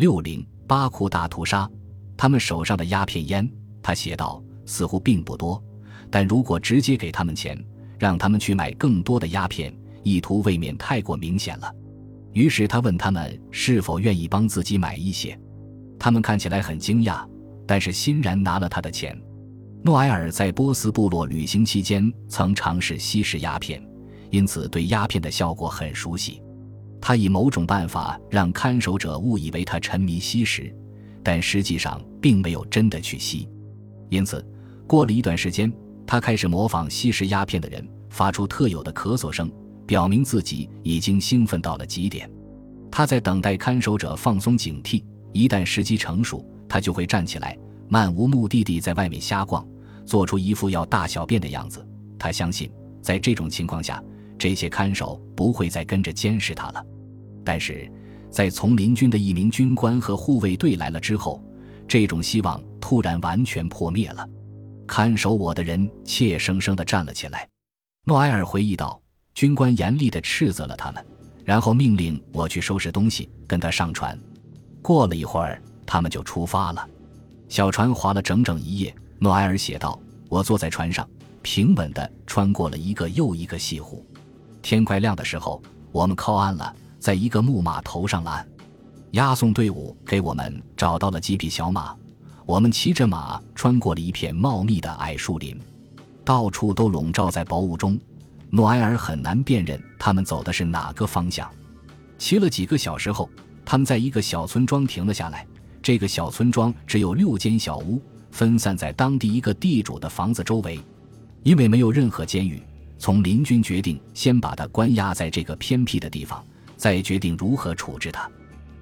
六零巴库大屠杀，他们手上的鸦片烟，他写道，似乎并不多，但如果直接给他们钱，让他们去买更多的鸦片，意图未免太过明显了。于是他问他们是否愿意帮自己买一些，他们看起来很惊讶，但是欣然拿了他的钱。诺埃尔在波斯部落旅行期间曾尝试吸食鸦片，因此对鸦片的效果很熟悉。他以某种办法让看守者误以为他沉迷吸食，但实际上并没有真的去吸。因此，过了一段时间，他开始模仿吸食鸦片的人，发出特有的咳嗽声。表明自己已经兴奋到了极点，他在等待看守者放松警惕。一旦时机成熟，他就会站起来，漫无目的地在外面瞎逛，做出一副要大小便的样子。他相信，在这种情况下，这些看守不会再跟着监视他了。但是，在丛林军的一名军官和护卫队来了之后，这种希望突然完全破灭了。看守我的人怯生生地站了起来。诺埃尔回忆道。军官严厉地斥责了他们，然后命令我去收拾东西，跟他上船。过了一会儿，他们就出发了。小船划了整整一夜。诺埃尔写道：“我坐在船上，平稳地穿过了一个又一个西湖。天快亮的时候，我们靠岸了，在一个木码头上了岸。押送队伍给我们找到了几匹小马，我们骑着马穿过了一片茂密的矮树林，到处都笼罩在薄雾中。”诺埃尔很难辨认他们走的是哪个方向。骑了几个小时后，他们在一个小村庄停了下来。这个小村庄只有六间小屋，分散在当地一个地主的房子周围。因为没有任何监狱，从林军决定先把他关押在这个偏僻的地方，再决定如何处置他。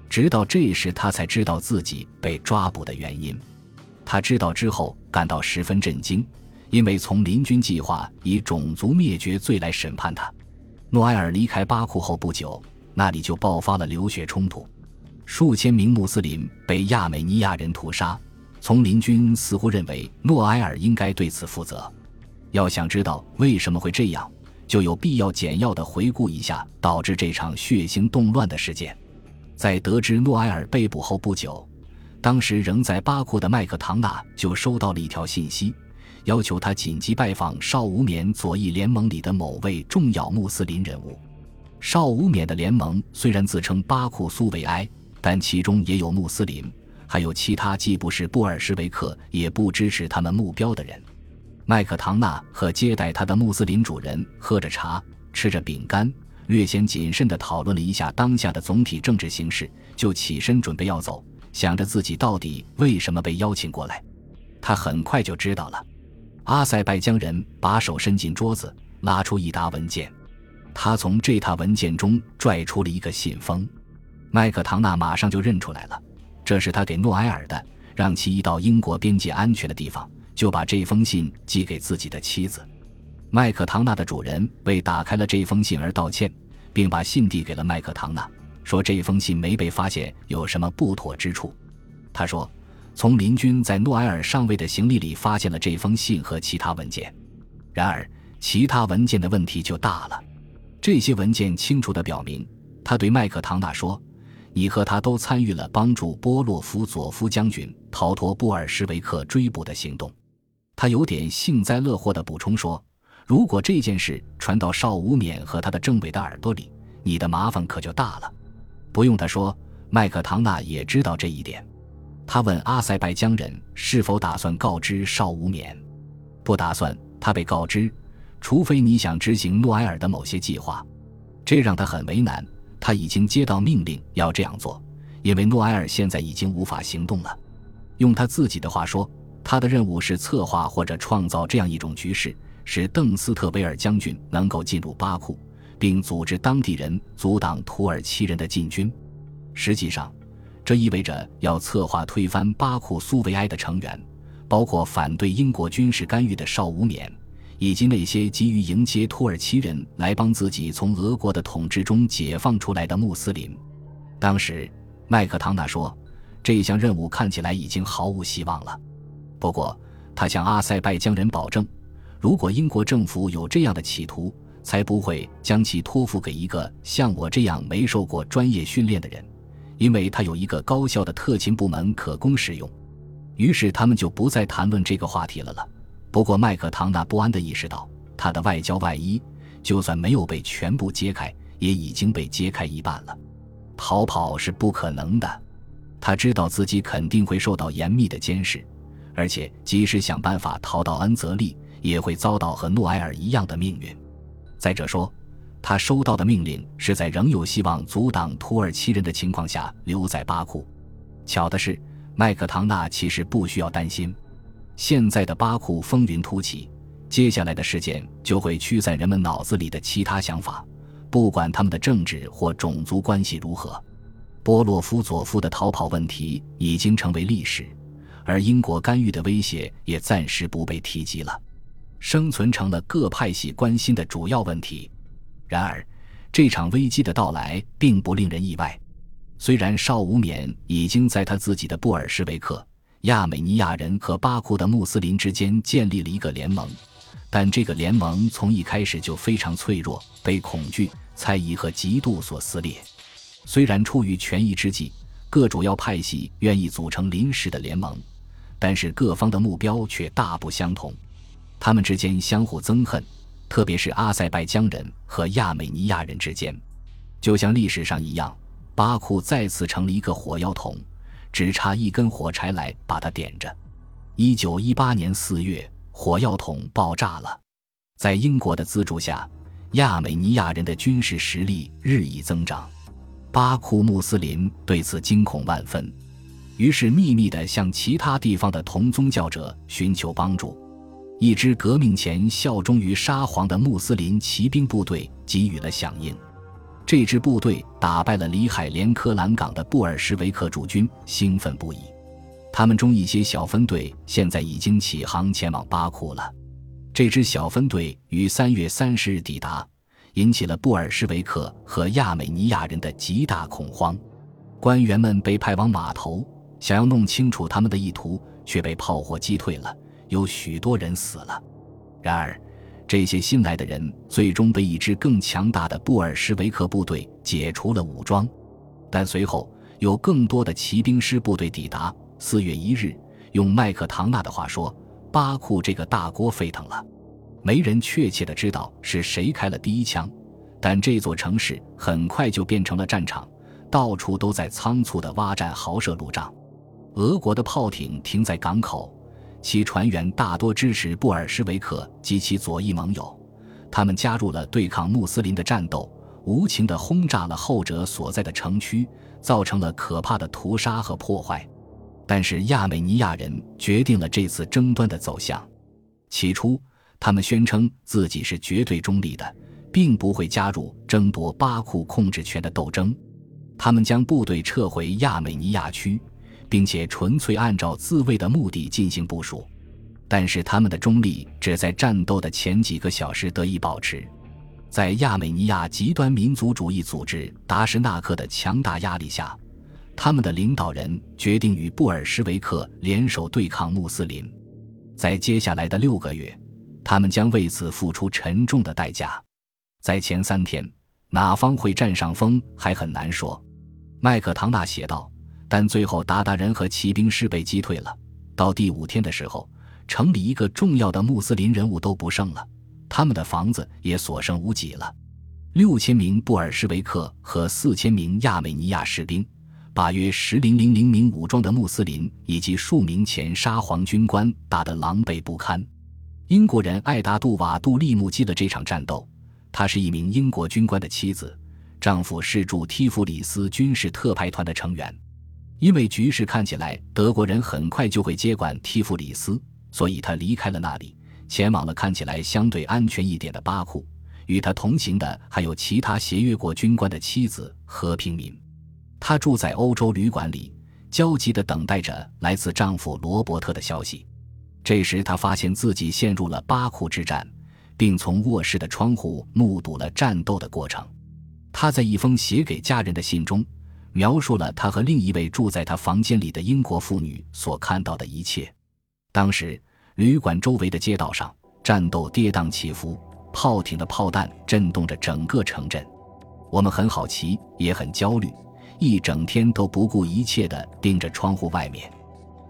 直到这时，他才知道自己被抓捕的原因。他知道之后，感到十分震惊。因为从林军计划以种族灭绝罪来审判他，诺埃尔离开巴库后不久，那里就爆发了流血冲突，数千名穆斯林被亚美尼亚人屠杀。从林军似乎认为诺埃尔应该对此负责。要想知道为什么会这样，就有必要简要的回顾一下导致这场血腥动乱的事件。在得知诺埃尔被捕后不久，当时仍在巴库的麦克唐纳就收到了一条信息。要求他紧急拜访邵无冕左翼联盟里的某位重要穆斯林人物。邵无冕的联盟虽然自称巴库苏维埃，但其中也有穆斯林，还有其他既不是布尔什维克也不支持他们目标的人。麦克唐纳和接待他的穆斯林主人喝着茶，吃着饼干，略显谨慎地讨论了一下当下的总体政治形势，就起身准备要走，想着自己到底为什么被邀请过来。他很快就知道了。阿塞拜疆人把手伸进桌子，拉出一沓文件。他从这沓文件中拽出了一个信封。麦克唐纳马上就认出来了，这是他给诺埃尔的，让其移到英国边界安全的地方，就把这封信寄给自己的妻子。麦克唐纳的主人为打开了这封信而道歉，并把信递给了麦克唐纳，说这封信没被发现有什么不妥之处。他说。从林军在诺埃尔上尉的行李里发现了这封信和其他文件，然而其他文件的问题就大了。这些文件清楚地表明，他对麦克唐纳说：“你和他都参与了帮助波洛夫佐夫将军逃脱布尔什维克追捕的行动。”他有点幸灾乐祸地补充说：“如果这件事传到邵无冕和他的政委的耳朵里，你的麻烦可就大了。”不用他说，麦克唐纳也知道这一点。他问阿塞拜疆人是否打算告知邵无冕，不打算。他被告知，除非你想执行诺埃尔的某些计划，这让他很为难。他已经接到命令要这样做，因为诺埃尔现在已经无法行动了。用他自己的话说，他的任务是策划或者创造这样一种局势，使邓斯特维尔将军能够进入巴库，并组织当地人阻挡土耳其人的进军。实际上。这意味着要策划推翻巴库苏维埃的成员，包括反对英国军事干预的邵无冕，以及那些急于迎接土耳其人来帮自己从俄国的统治中解放出来的穆斯林。当时，麦克唐纳说，这项任务看起来已经毫无希望了。不过，他向阿塞拜疆人保证，如果英国政府有这样的企图，才不会将其托付给一个像我这样没受过专业训练的人。因为他有一个高效的特勤部门可供使用。于是他们就不再谈论这个话题了了。不过麦克唐纳不安地意识到，他的外交外衣就算没有被全部揭开，也已经被揭开一半了。逃跑是不可能的。他知道自己肯定会受到严密的监视，而且即使想办法逃到恩泽利，也会遭到和诺埃尔一样的命运。再者说，他收到的命令是在仍有希望阻挡土耳其人的情况下留在巴库。巧的是，麦克唐纳其实不需要担心。现在的巴库风云突起，接下来的事件就会驱散人们脑子里的其他想法，不管他们的政治或种族关系如何。波洛夫佐夫的逃跑问题已经成为历史，而英国干预的威胁也暂时不被提及了，生存成了各派系关心的主要问题。然而，这场危机的到来并不令人意外。虽然邵武冕已经在他自己的布尔什维克、亚美尼亚人和巴库的穆斯林之间建立了一个联盟，但这个联盟从一开始就非常脆弱，被恐惧、猜疑和嫉妒所撕裂。虽然出于权宜之计，各主要派系愿意组成临时的联盟，但是各方的目标却大不相同，他们之间相互憎恨，特别是阿塞拜疆人和亚美尼亚人之间，就像历史上一样，巴库再次成了一个火药桶，只差一根火柴来把它点着。一九一八年四月，火药桶爆炸了，在英国的资助下，亚美尼亚人的军事实力日益增长。巴库穆斯林对此惊恐万分，于是秘密地向其他地方的同宗教者寻求帮助。一支革命前效忠于沙皇的穆斯林骑兵部队给予了响应。这支部队打败了里海连科兰港的布尔什维克驻军，兴奋不已。他们中一些小分队现在已经起航前往巴库了。这支小分队于三月三十日抵达。引起了布尔什维克和亚美尼亚人的极大恐慌，官员们被派往码头，想要弄清楚他们的意图，却被炮火击退了，有许多人死了。然而，这些新来的人最终被一支更强大的布尔什维克部队解除了武装，但随后有更多的骑兵师部队抵达。四月一日，用麦克唐纳的话说，巴库这个大锅沸腾了。没人确切的知道是谁开了第一枪，但这座城市很快就变成了战场，到处都在仓促的挖战壕、设路障。俄国的炮艇停在港口，其船员大多支持布尔什维克及其左翼盟友，他们加入了对抗穆斯林的战斗，无情地轰炸了后者所在的城区，造成了可怕的屠杀和破坏。但是亚美尼亚人决定了这次争端的走向，起初。他们宣称自己是绝对中立的，并不会加入争夺巴库控制权的斗争。他们将部队撤回亚美尼亚区，并且纯粹按照自卫的目的进行部署。但是，他们的中立只在战斗的前几个小时得以保持。在亚美尼亚极端民族主义组织达什纳克的强大压力下，他们的领导人决定与布尔什维克联手对抗穆斯林。在接下来的六个月。他们将为此付出沉重的代价。在前三天，哪方会占上风还很难说。麦克唐纳写道。但最后，鞑靼人和骑兵师被击退了。到第五天的时候，城里一个重要的穆斯林人物都不剩了，他们的房子也所剩无几了。六千名布尔什维克和四千名亚美尼亚士兵，把约十零零零名武装的穆斯林以及数名前沙皇军官打得狼狈不堪。英国人艾达杜瓦杜利目击了这场战斗。她是一名英国军官的妻子，丈夫是驻提夫里斯军事特派团的成员。因为局势看起来德国人很快就会接管提夫里斯，所以他离开了那里，前往了看起来相对安全一点的巴库。与他同行的还有其他协约国军官的妻子和平民。她住在欧洲旅馆里，焦急地等待着来自丈夫罗伯特的消息。这时，他发现自己陷入了巴库之战，并从卧室的窗户目睹了战斗的过程。他在一封写给家人的信中，描述了他和另一位住在他房间里的英国妇女所看到的一切。当时，旅馆周围的街道上，战斗跌宕起伏，炮艇的炮弹震动着整个城镇。我们很好奇，也很焦虑，一整天都不顾一切地盯着窗户外面。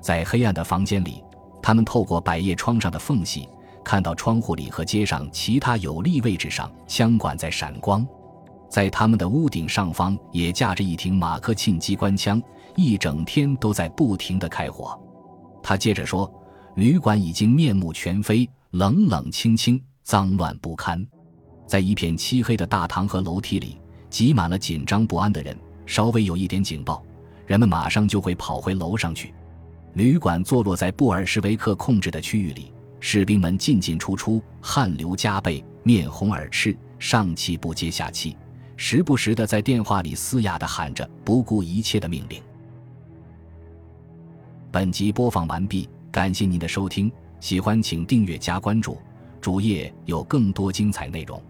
在黑暗的房间里，他们透过百叶窗上的缝隙，看到窗户里和街上其他有利位置上枪管在闪光。在他们的屋顶上方也架着一挺马克沁机关枪，一整天都在不停地开火。他接着说：“旅馆已经面目全非，冷冷清清，脏乱不堪。在一片漆黑的大堂和楼梯里，挤满了紧张不安的人。稍微有一点警报，人们马上就会跑回楼上去。旅馆坐落在布尔什维克控制的区域里，士兵们进进出出，汗流浃背，面红耳赤，上气不接下气。”时不时的在电话里嘶哑的喊着不顾一切的命令。本集播放完毕，感谢您的收听，喜欢请订阅加关注，主页有更多精彩内容。